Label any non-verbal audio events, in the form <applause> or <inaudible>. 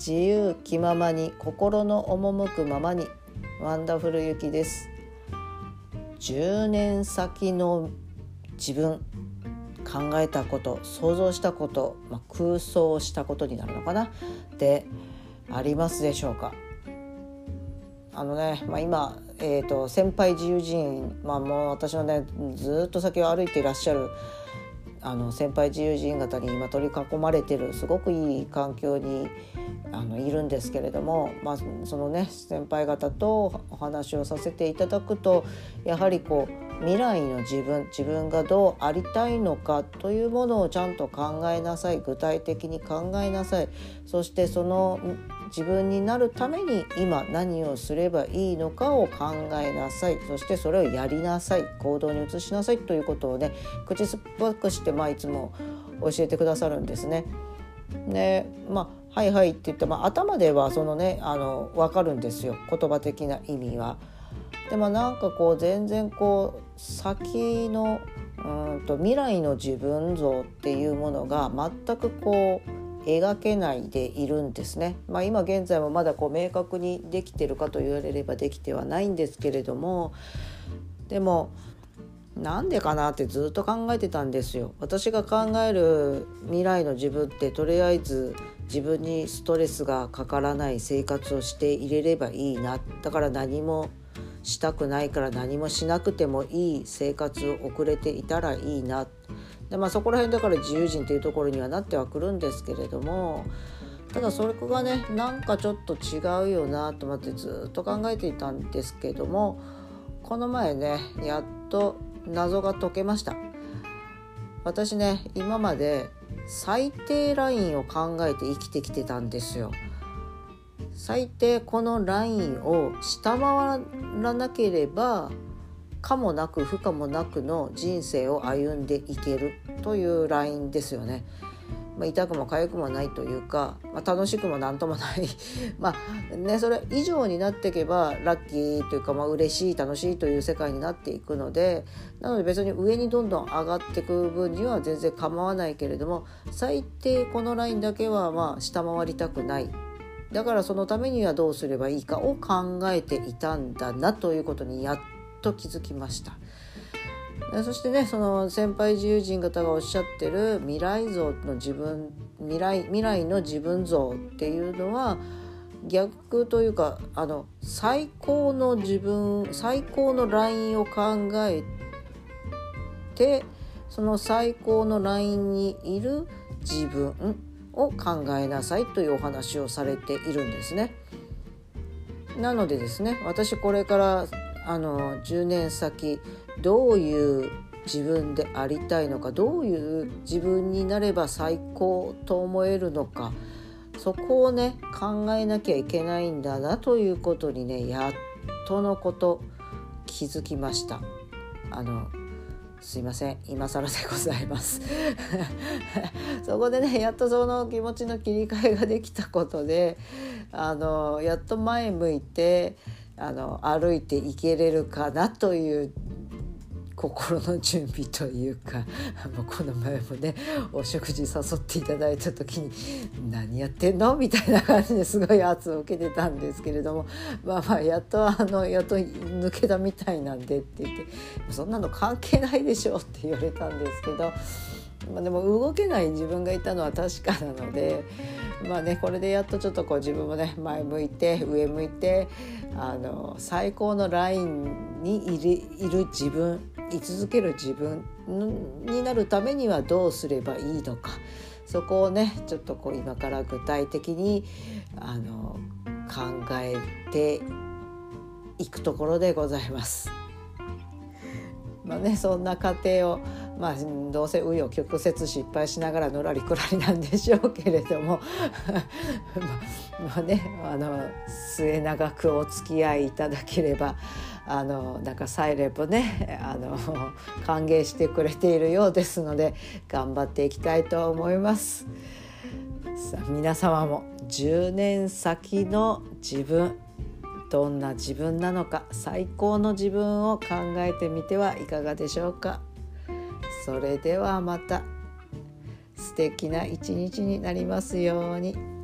自由気ままに心の赴くままにワンダフルゆきです。10年先の自分考えたこと想像したこと、まあ、空想したことになるのかな？でありますでしょうか？あのね、まあ、今、えーと、先輩自由人、まあ、もう私のねずっと先を歩いていらっしゃるあの先輩自由人方に今取り囲まれてるすごくいい環境にあのいるんですけれども、まあ、そのね先輩方とお話をさせていただくとやはりこう未来の自分自分がどうありたいのかというものをちゃんと考えなさい。具体的に考えなさい。そしてその自分になるために今何をすればいいのかを考えなさい。そしてそれをやりなさい。行動に移しなさい。ということをね口酸っぱくして、まあ、いつも教えてくださるんですね。でまあはいはいって言って、まあ、頭ではそのねあの分かるんですよ。言葉的な意味は。でもなんかこう全然こう先のうんと未来の自分像っていうものが全くこう描けないでいるんですね。まあ、今現在もまだこう明確にできてるかと言われればできてはないんですけれどもでもなんでかなってずっと考えてたんですよ。私が考える未来の自分ってとりあえず自分にストレスがかからない生活をしていれればいいなだから何もしたくないから何もしなくてもいい生活を送れていたらいいな。で、まあ、そこら辺だから自由人っていうところにはなってはくるんですけれどもただそれがねなんかちょっと違うよなと思ってずっと考えていたんですけどもこの前ねやっと謎が解けました。私ね今まで最低ラインを考えて生きてきてたんですよ。最低このラインを下回らなければ可もなく不可もなくの人生を歩んでいけるというラインですよね。まあ、痛くも痒くもないというか、まあ、楽しくも何ともない <laughs> まあねそれ以上になっていけばラッキーというか、まあ嬉しい楽しいという世界になっていくのでなので別に上にどんどん上がっていく分には全然構わないけれども最低このラインだけはまあ下回りたくないだからそのためにはどうすればいいかを考えていたんだなということにやっと気づきました。そしてねその先輩自由人方がおっしゃってる未来像の自分未来未来の自分像っていうのは逆というかあの最高の自分最高のラインを考えてその最高のラインにいる自分を考えなさいというお話をされているんですね。なのでですね私これからあの10年先どういう自分でありたいのかどういう自分になれば最高と思えるのかそこをね考えなきゃいけないんだなということにねやっとのこと気づきました。あのすいません。今更でございます。<laughs> そこでねやっとその気持ちの切り替えができたことであのやっと前向いてあの歩いていけれるかなという心の準備というか <laughs> もうこの前もねお食事誘っていただいた時に「何やってんの?」みたいな感じですごい圧を受けてたんですけれどもまあまあやっとあのやっと抜けたみたいなんでって言って「そんなの関係ないでしょ」って言われたんですけど。まあ、でも動けない自分がいたのは確かなのでまあねこれでやっとちょっとこう自分もね前向いて上向いてあの最高のラインにいる自分居続ける自分になるためにはどうすればいいのかそこをねちょっとこう今から具体的にあの考えていくところでございます。まあねそんな過程をまあどうせ紆余曲折失敗しながらのらりくらりなんでしょうけれども <laughs> まあねあの末永くお付き合いいただければあのなんかサイレンもね <laughs> あの <laughs> 歓迎してくれているようですので頑張っていきたいと思います。さあ皆様も10年先の自分どんな自分なのか最高の自分を考えてみてはいかがでしょうか。それではまた素敵な一日になりますように。